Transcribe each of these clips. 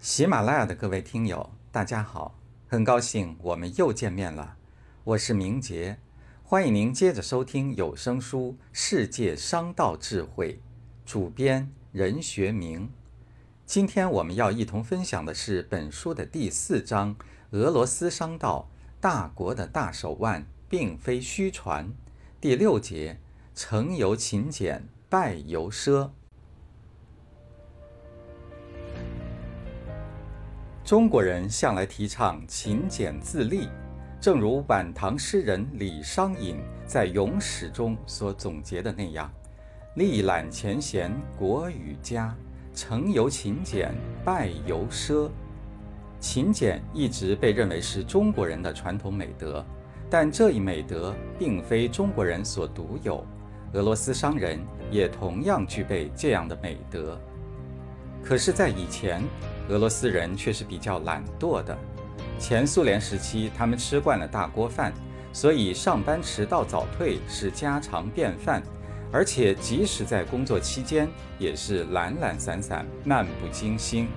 喜马拉雅的各位听友，大家好，很高兴我们又见面了。我是明杰，欢迎您接着收听有声书《世界商道智慧》，主编任学明。今天我们要一同分享的是本书的第四章：俄罗斯商道，大国的大手腕并非虚传。第六节：成由勤俭，败由奢。中国人向来提倡勤俭自立，正如晚唐诗人李商隐在《咏史》中所总结的那样：“力揽前贤，国与家；成由勤俭，败由奢。”勤俭一直被认为是中国人的传统美德，但这一美德并非中国人所独有，俄罗斯商人也同样具备这样的美德。可是，在以前，俄罗斯人却是比较懒惰的。前苏联时期，他们吃惯了大锅饭，所以上班迟到早退是家常便饭。而且，即使在工作期间，也是懒懒散散、漫不经心。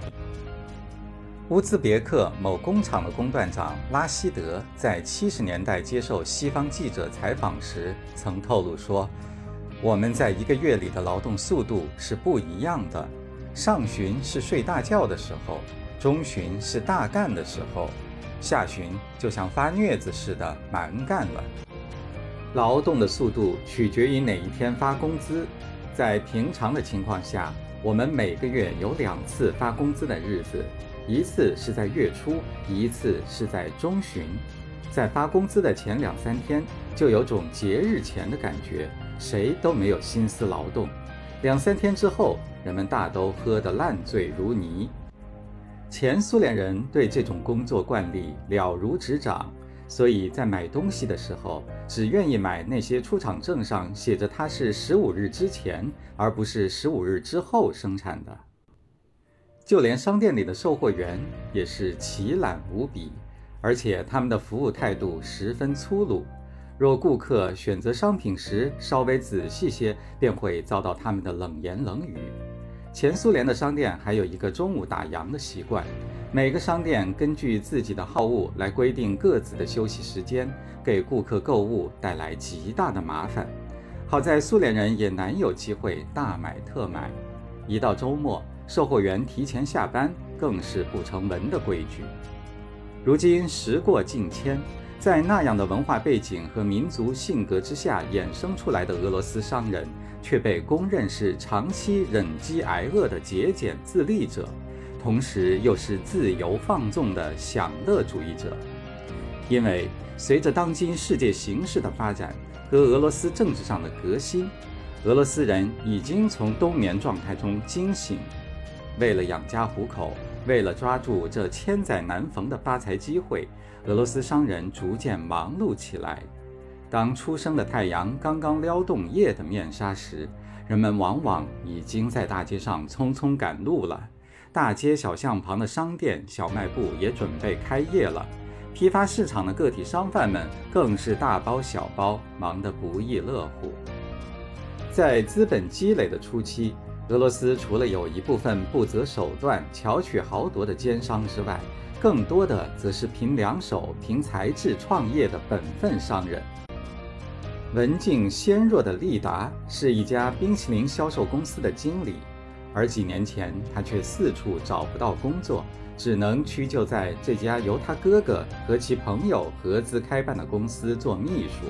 乌兹别克某工厂的工段长拉希德在七十年代接受西方记者采访时曾透露说：“我们在一个月里的劳动速度是不一样的。”上旬是睡大觉的时候，中旬是大干的时候，下旬就像发疟子似的蛮干了。劳动的速度取决于哪一天发工资。在平常的情况下，我们每个月有两次发工资的日子，一次是在月初，一次是在中旬。在发工资的前两三天，就有种节日前的感觉，谁都没有心思劳动。两三天之后，人们大都喝得烂醉如泥。前苏联人对这种工作惯例了如指掌，所以在买东西的时候，只愿意买那些出厂证上写着它是十五日之前，而不是十五日之后生产的。就连商店里的售货员也是奇懒无比，而且他们的服务态度十分粗鲁。若顾客选择商品时稍微仔细些，便会遭到他们的冷言冷语。前苏联的商店还有一个中午打烊的习惯，每个商店根据自己的好恶来规定各自的休息时间，给顾客购物带来极大的麻烦。好在苏联人也难有机会大买特买，一到周末，售货员提前下班更是不成文的规矩。如今时过境迁。在那样的文化背景和民族性格之下衍生出来的俄罗斯商人，却被公认是长期忍饥挨饿的节俭自立者，同时又是自由放纵的享乐主义者。因为随着当今世界形势的发展和俄罗斯政治上的革新，俄罗斯人已经从冬眠状态中惊醒，为了养家糊口。为了抓住这千载难逢的发财机会，俄罗斯商人逐渐忙碌起来。当初升的太阳刚刚撩动夜的面纱时，人们往往已经在大街上匆匆赶路了。大街小巷旁的商店、小卖部也准备开业了。批发市场的个体商贩们更是大包小包，忙得不亦乐乎。在资本积累的初期。俄罗斯除了有一部分不择手段、巧取豪夺的奸商之外，更多的则是凭两手、凭才智创业的本分商人。文静纤弱的利达是一家冰淇淋销售公司的经理，而几年前他却四处找不到工作，只能屈就在这家由他哥哥和其朋友合资开办的公司做秘书。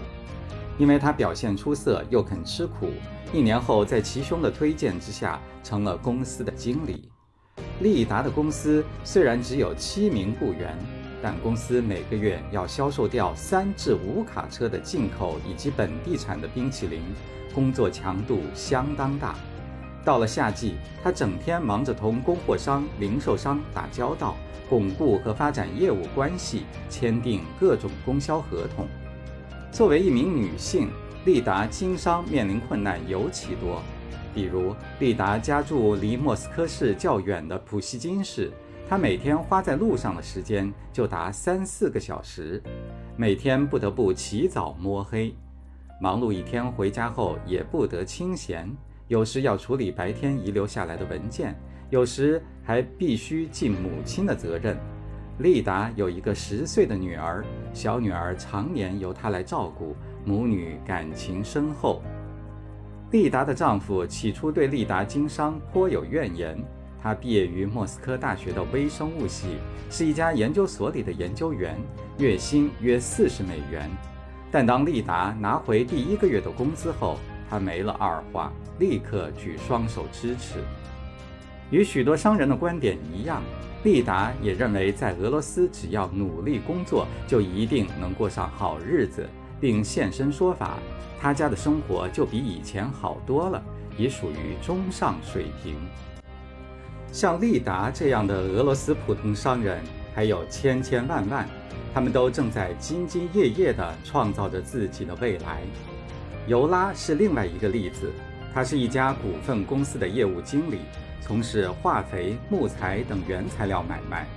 因为他表现出色，又肯吃苦，一年后在其兄的推荐之下，成了公司的经理。利达的公司虽然只有七名雇员，但公司每个月要销售掉三至五卡车的进口以及本地产的冰淇淋，工作强度相当大。到了夏季，他整天忙着同供货商、零售商打交道，巩固和发展业务关系，签订各种供销合同。作为一名女性，利达经商面临困难尤其多。比如，利达家住离莫斯科市较远的普希金市，她每天花在路上的时间就达三四个小时，每天不得不起早摸黑，忙碌一天回家后也不得清闲，有时要处理白天遗留下来的文件，有时还必须尽母亲的责任。丽达有一个十岁的女儿，小女儿常年由她来照顾，母女感情深厚。丽达的丈夫起初对丽达经商颇有怨言。他毕业于莫斯科大学的微生物系，是一家研究所里的研究员，月薪约四十美元。但当丽达拿回第一个月的工资后，他没了二话，立刻举双手支持。与许多商人的观点一样，利达也认为，在俄罗斯只要努力工作，就一定能过上好日子，并现身说法，他家的生活就比以前好多了，已属于中上水平。像利达这样的俄罗斯普通商人还有千千万万，他们都正在兢兢业业地创造着自己的未来。尤拉是另外一个例子，他是一家股份公司的业务经理，从事化肥、木材等原材料买卖。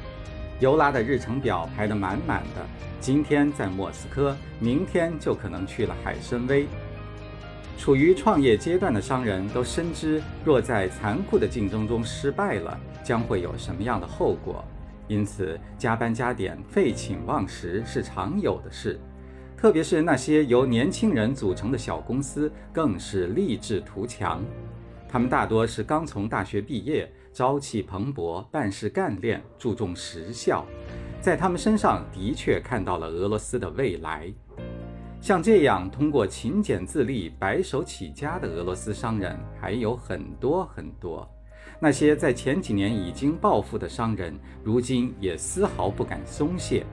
尤拉的日程表排得满满的，今天在莫斯科，明天就可能去了海参崴。处于创业阶段的商人都深知，若在残酷的竞争中失败了，将会有什么样的后果。因此，加班加点、废寝忘食是常有的事。特别是那些由年轻人组成的小公司，更是励志图强。他们大多是刚从大学毕业，朝气蓬勃，办事干练，注重实效。在他们身上的确看到了俄罗斯的未来。像这样通过勤俭自立、白手起家的俄罗斯商人还有很多很多。那些在前几年已经暴富的商人，如今也丝毫不敢松懈。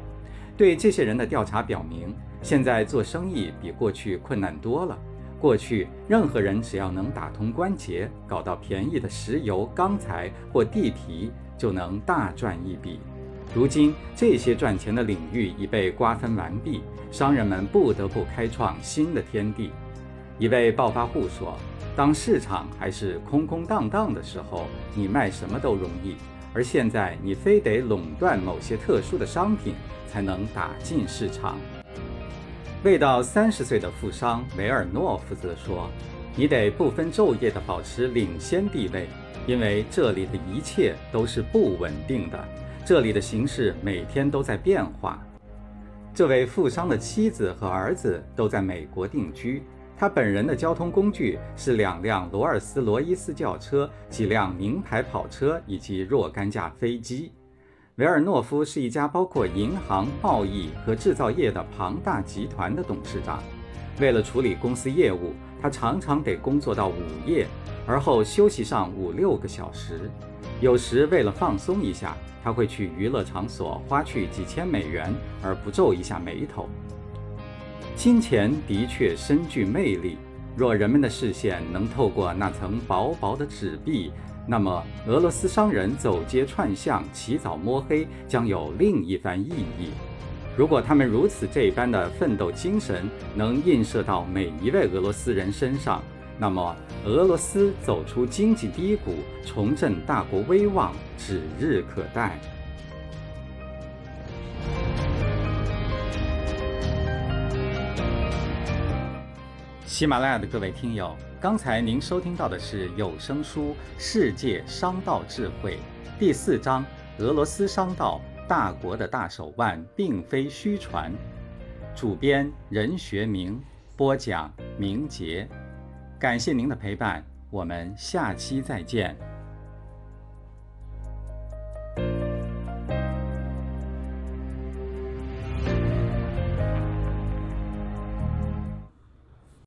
对这些人的调查表明，现在做生意比过去困难多了。过去，任何人只要能打通关节，搞到便宜的石油、钢材或地皮，就能大赚一笔。如今，这些赚钱的领域已被瓜分完毕，商人们不得不开创新的天地。一位暴发户说：“当市场还是空空荡荡的时候，你卖什么都容易；而现在，你非得垄断某些特殊的商品，才能打进市场。”未到三十岁的富商维尔诺夫则说：“你得不分昼夜地保持领先地位，因为这里的一切都是不稳定的。”这里的形势每天都在变化。这位富商的妻子和儿子都在美国定居，他本人的交通工具是两辆罗尔斯罗伊斯轿车、几辆名牌跑车以及若干架飞机。维尔诺夫是一家包括银行、贸易和制造业的庞大集团的董事长。为了处理公司业务，他常常得工作到午夜，而后休息上五六个小时。有时为了放松一下。他会去娱乐场所花去几千美元而不皱一下眉头。金钱的确深具魅力，若人们的视线能透过那层薄薄的纸币，那么俄罗斯商人走街串巷、起早摸黑将有另一番意义。如果他们如此这般的奋斗精神能映射到每一位俄罗斯人身上，那么，俄罗斯走出经济低谷，重振大国威望，指日可待。喜马拉雅的各位听友，刚才您收听到的是有声书《世界商道智慧》第四章：俄罗斯商道，大国的大手腕并非虚传。主编任学明，播讲明杰。感谢您的陪伴，我们下期再见。